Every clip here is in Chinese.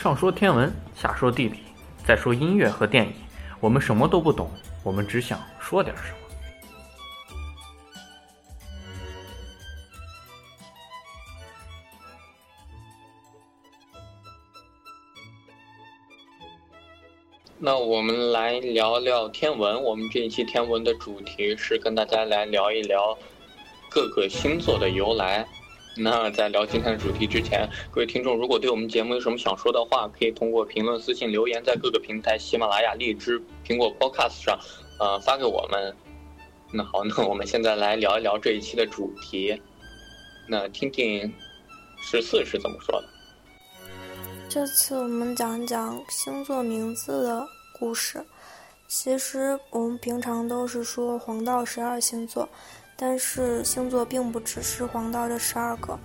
上说天文，下说地理，再说音乐和电影，我们什么都不懂，我们只想说点什么。那我们来聊聊天文。我们这一期天文的主题是跟大家来聊一聊各个星座的由来。那在聊今天的主题之前，各位听众如果对我们节目有什么想说的话，可以通过评论、私信、留言，在各个平台，喜马拉雅、荔枝、苹果 Podcast 上，呃，发给我们。那好，那我们现在来聊一聊这一期的主题。那听听十四是怎么说的。这次我们讲一讲星座名字的故事。其实我们平常都是说黄道十二星座。但是星座并不只是黄道这十二个，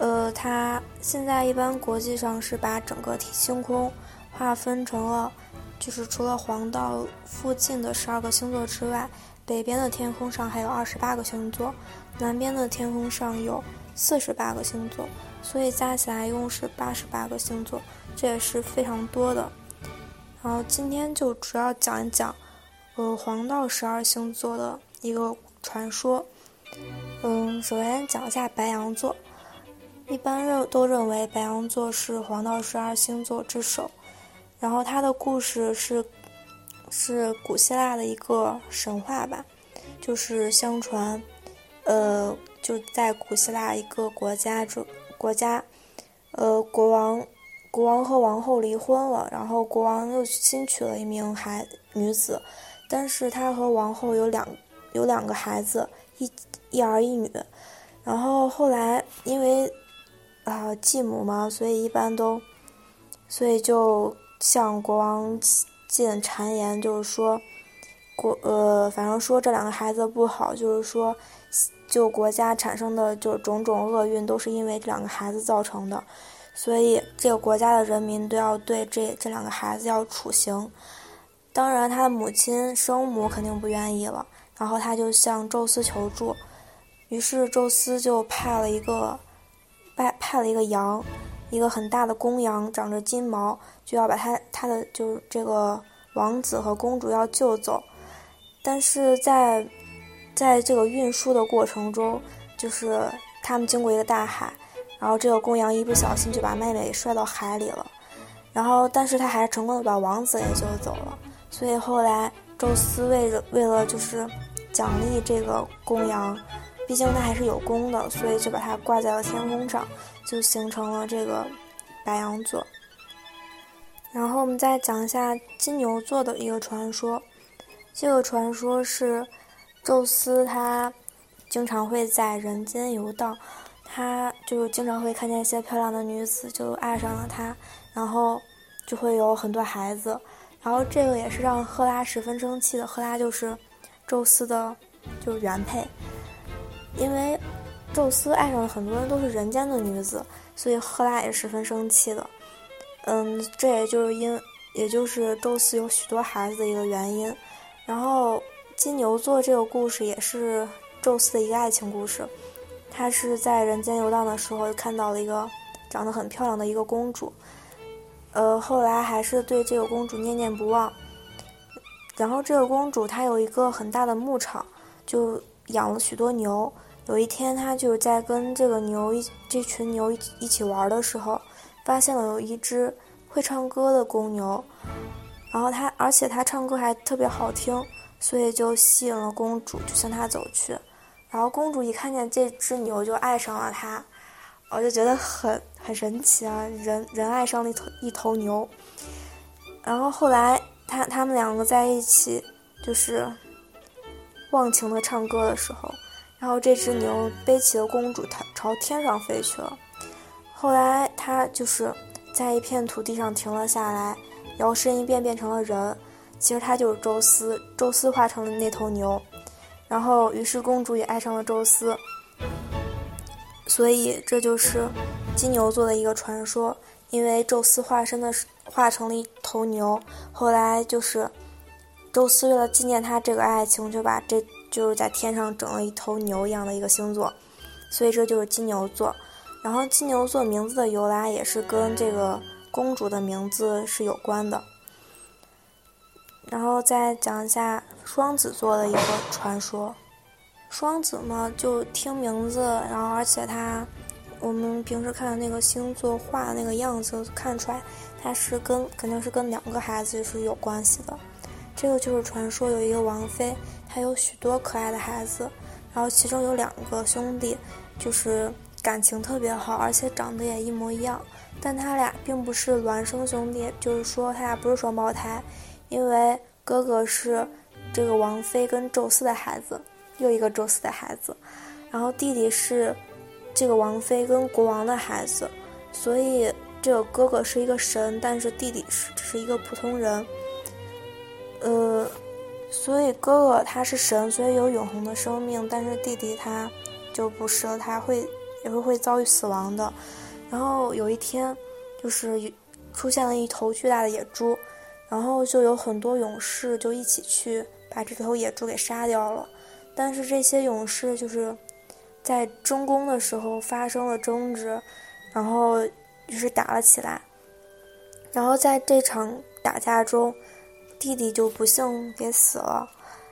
呃，它现在一般国际上是把整个星空划分成了，就是除了黄道附近的十二个星座之外，北边的天空上还有二十八个星座，南边的天空上有四十八个星座，所以加起来一共是八十八个星座，这也是非常多的。然后今天就主要讲一讲，呃，黄道十二星座的一个。传说，嗯，首先讲一下白羊座。一般认都认为白羊座是黄道十二星座之首。然后它的故事是是古希腊的一个神话吧，就是相传，呃，就在古希腊一个国家中国家，呃，国王国王和王后离婚了，然后国王又新娶了一名孩女子，但是他和王后有两。有两个孩子，一一儿一女，然后后来因为啊继母嘛，所以一般都，所以就向国王进谗言，就是说国呃，反正说这两个孩子不好，就是说就国家产生的就种种厄运都是因为这两个孩子造成的，所以这个国家的人民都要对这这两个孩子要处刑。当然，他的母亲生母肯定不愿意了。然后他就向宙斯求助，于是宙斯就派了一个派派了一个羊，一个很大的公羊，长着金毛，就要把他他的就是这个王子和公主要救走。但是在在这个运输的过程中，就是他们经过一个大海，然后这个公羊一不小心就把妹妹摔到海里了，然后但是他还是成功的把王子给救走了。所以后来宙斯为了为了就是。奖励这个公羊，毕竟它还是有功的，所以就把它挂在了天空上，就形成了这个白羊座。然后我们再讲一下金牛座的一个传说，这个传说是宙斯他经常会在人间游荡，他就经常会看见一些漂亮的女子，就爱上了她，然后就会有很多孩子，然后这个也是让赫拉十分生气的，赫拉就是。宙斯的，就是原配，因为宙斯爱上了很多人都是人间的女子，所以赫拉也十分生气的。嗯，这也就是因，也就是宙斯有许多孩子的一个原因。然后金牛座这个故事也是宙斯的一个爱情故事，他是在人间游荡的时候看到了一个长得很漂亮的一个公主，呃，后来还是对这个公主念念不忘。然后这个公主她有一个很大的牧场，就养了许多牛。有一天，她就在跟这个牛一这群牛一一起玩的时候，发现了有一只会唱歌的公牛。然后她，而且她唱歌还特别好听，所以就吸引了公主，就向她走去。然后公主一看见这只牛，就爱上了它。我就觉得很很神奇啊，人人爱上了一头一头牛。然后后来。他他们两个在一起，就是忘情的唱歌的时候，然后这只牛背起了公主，它朝天上飞去了。后来它就是在一片土地上停了下来，摇身一变变成了人。其实他就是宙斯，宙斯化成了那头牛。然后于是公主也爱上了宙斯。所以这就是金牛座的一个传说，因为宙斯化身的是。化成了一头牛，后来就是宙斯为了纪念他这个爱情，就把这就是在天上整了一头牛一样的一个星座，所以这就是金牛座。然后金牛座名字的由来也是跟这个公主的名字是有关的。然后再讲一下双子座的一个传说。双子嘛，就听名字，然后而且他，我们平时看的那个星座画那个样子，看出来他是跟肯定是跟两个孩子是有关系的。这个就是传说有一个王妃，她有许多可爱的孩子，然后其中有两个兄弟，就是感情特别好，而且长得也一模一样。但他俩并不是孪生兄弟，就是说他俩不是双胞胎，因为哥哥是这个王妃跟宙斯的孩子。又一个宙斯的孩子，然后弟弟是这个王妃跟国王的孩子，所以这个哥哥是一个神，但是弟弟是只是一个普通人。呃，所以哥哥他是神，所以有永恒的生命，但是弟弟他就不是了，他会也是会遭遇死亡的。然后有一天，就是出现了一头巨大的野猪，然后就有很多勇士就一起去把这头野猪给杀掉了。但是这些勇士就是在中宫的时候发生了争执，然后就是打了起来。然后在这场打架中，弟弟就不幸给死了，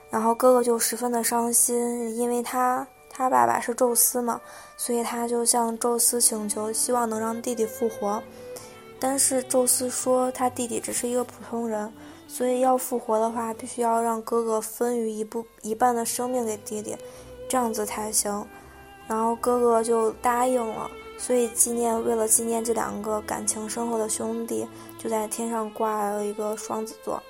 然后哥哥就十分的伤心，因为他他爸爸是宙斯嘛，所以他就向宙斯请求，希望能让弟弟复活。但是宙斯说他弟弟只是一个普通人。所以要复活的话，必须要让哥哥分于一部一半的生命给弟弟，这样子才行。然后哥哥就答应了。所以纪念为了纪念这两个感情深厚的兄弟，就在天上挂了一个双子座。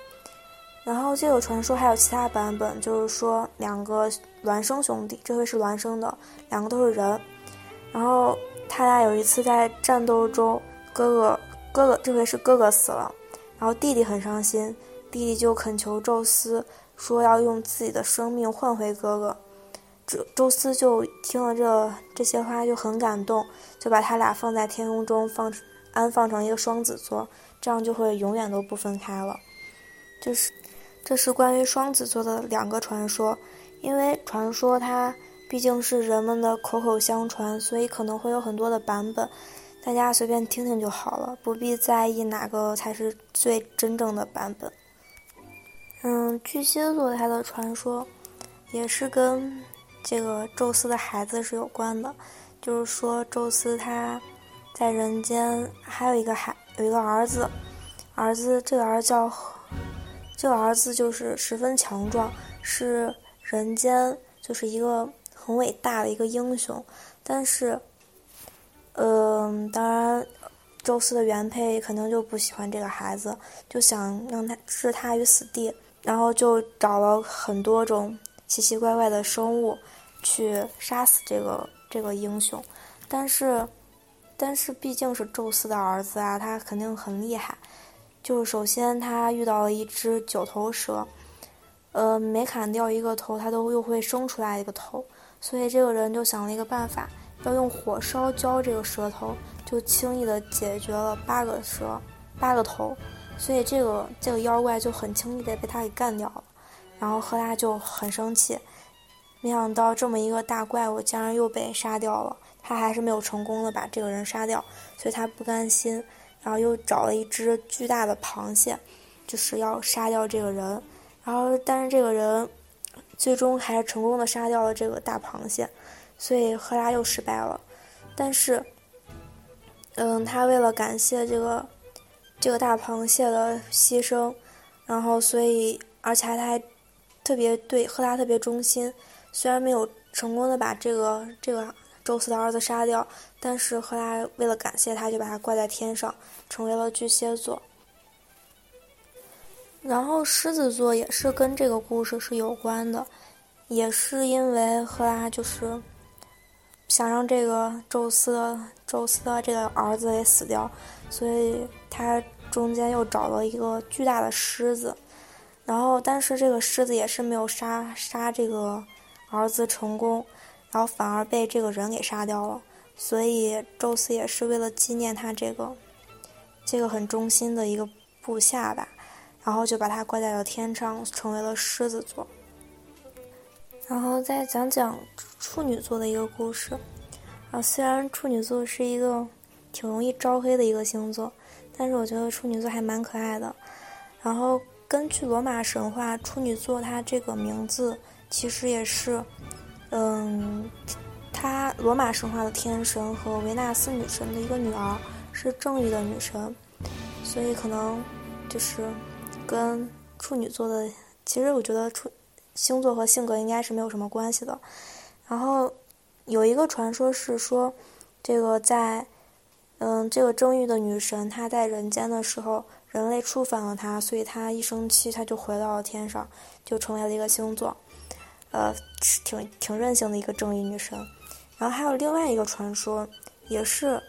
然后这个传说还有其他版本，就是说两个孪生兄弟，这回是孪生的，两个都是人。然后他俩有一次在战斗中，哥哥哥哥这回是哥哥死了，然后弟弟很伤心。弟弟就恳求宙斯说要用自己的生命换回哥哥，宙宙斯就听了这这些话就很感动，就把他俩放在天空中放安放成一个双子座，这样就会永远都不分开了。就是这是关于双子座的两个传说，因为传说它毕竟是人们的口口相传，所以可能会有很多的版本。大家随便听听就好了，不必在意哪个才是最真正的版本。嗯，巨蟹座它的传说也是跟这个宙斯的孩子是有关的，就是说宙斯他在人间还有一个孩有一个儿子，儿子这个儿子叫这个儿子就是十分强壮，是人间就是一个很伟大的一个英雄，但是，嗯，当然宙斯的原配肯定就不喜欢这个孩子，就想让他置他于死地。然后就找了很多种奇奇怪怪的生物，去杀死这个这个英雄，但是，但是毕竟是宙斯的儿子啊，他肯定很厉害。就是首先他遇到了一只九头蛇，呃，每砍掉一个头，他都又会生出来一个头，所以这个人就想了一个办法，要用火烧焦这个蛇头，就轻易的解决了八个蛇，八个头。所以这个这个妖怪就很轻易的被他给干掉了，然后赫拉就很生气，没想到这么一个大怪物竟然又被杀掉了，他还是没有成功的把这个人杀掉，所以他不甘心，然后又找了一只巨大的螃蟹，就是要杀掉这个人，然后但是这个人最终还是成功的杀掉了这个大螃蟹，所以赫拉又失败了，但是，嗯，他为了感谢这个。这个大螃蟹的牺牲，然后所以，而且他还特别对赫拉特别忠心。虽然没有成功的把这个这个宙斯的儿子杀掉，但是赫拉为了感谢他，就把他挂在天上，成为了巨蟹座。然后狮子座也是跟这个故事是有关的，也是因为赫拉就是想让这个宙斯宙斯的这个儿子给死掉。所以他中间又找了一个巨大的狮子，然后但是这个狮子也是没有杀杀这个儿子成功，然后反而被这个人给杀掉了。所以宙斯也是为了纪念他这个这个很忠心的一个部下吧，然后就把他挂在了天上，成为了狮子座。然后再讲讲处女座的一个故事，啊，虽然处女座是一个。挺容易招黑的一个星座，但是我觉得处女座还蛮可爱的。然后根据罗马神话，处女座它这个名字其实也是，嗯，它罗马神话的天神和维纳斯女神的一个女儿，是正义的女神，所以可能就是跟处女座的，其实我觉得处星座和性格应该是没有什么关系的。然后有一个传说是说，这个在。嗯，这个正义的女神，她在人间的时候，人类触犯了她，所以她一生气，她就回到了天上，就成为了一个星座，呃，挺挺任性的一个正义女神。然后还有另外一个传说，也是，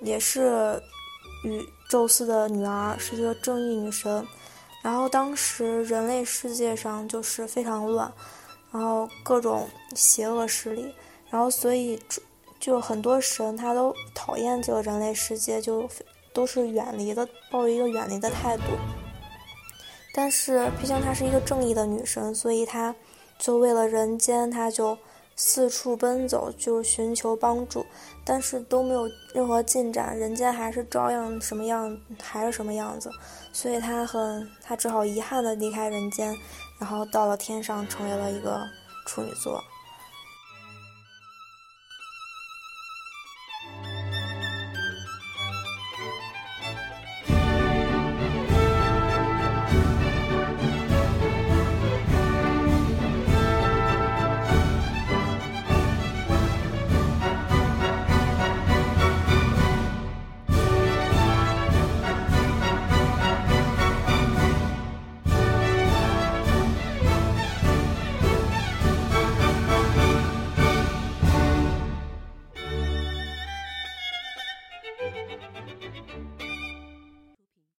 也是，与宙斯的女儿，是一个正义女神。然后当时人类世界上就是非常乱，然后各种邪恶势力，然后所以。就很多神他都讨厌这个人类世界，就都是远离的，抱一个远离的态度。但是毕竟她是一个正义的女神，所以她就为了人间，她就四处奔走，就寻求帮助。但是都没有任何进展，人间还是照样什么样，还是什么样子。所以她很，她只好遗憾的离开人间，然后到了天上，成为了一个处女座。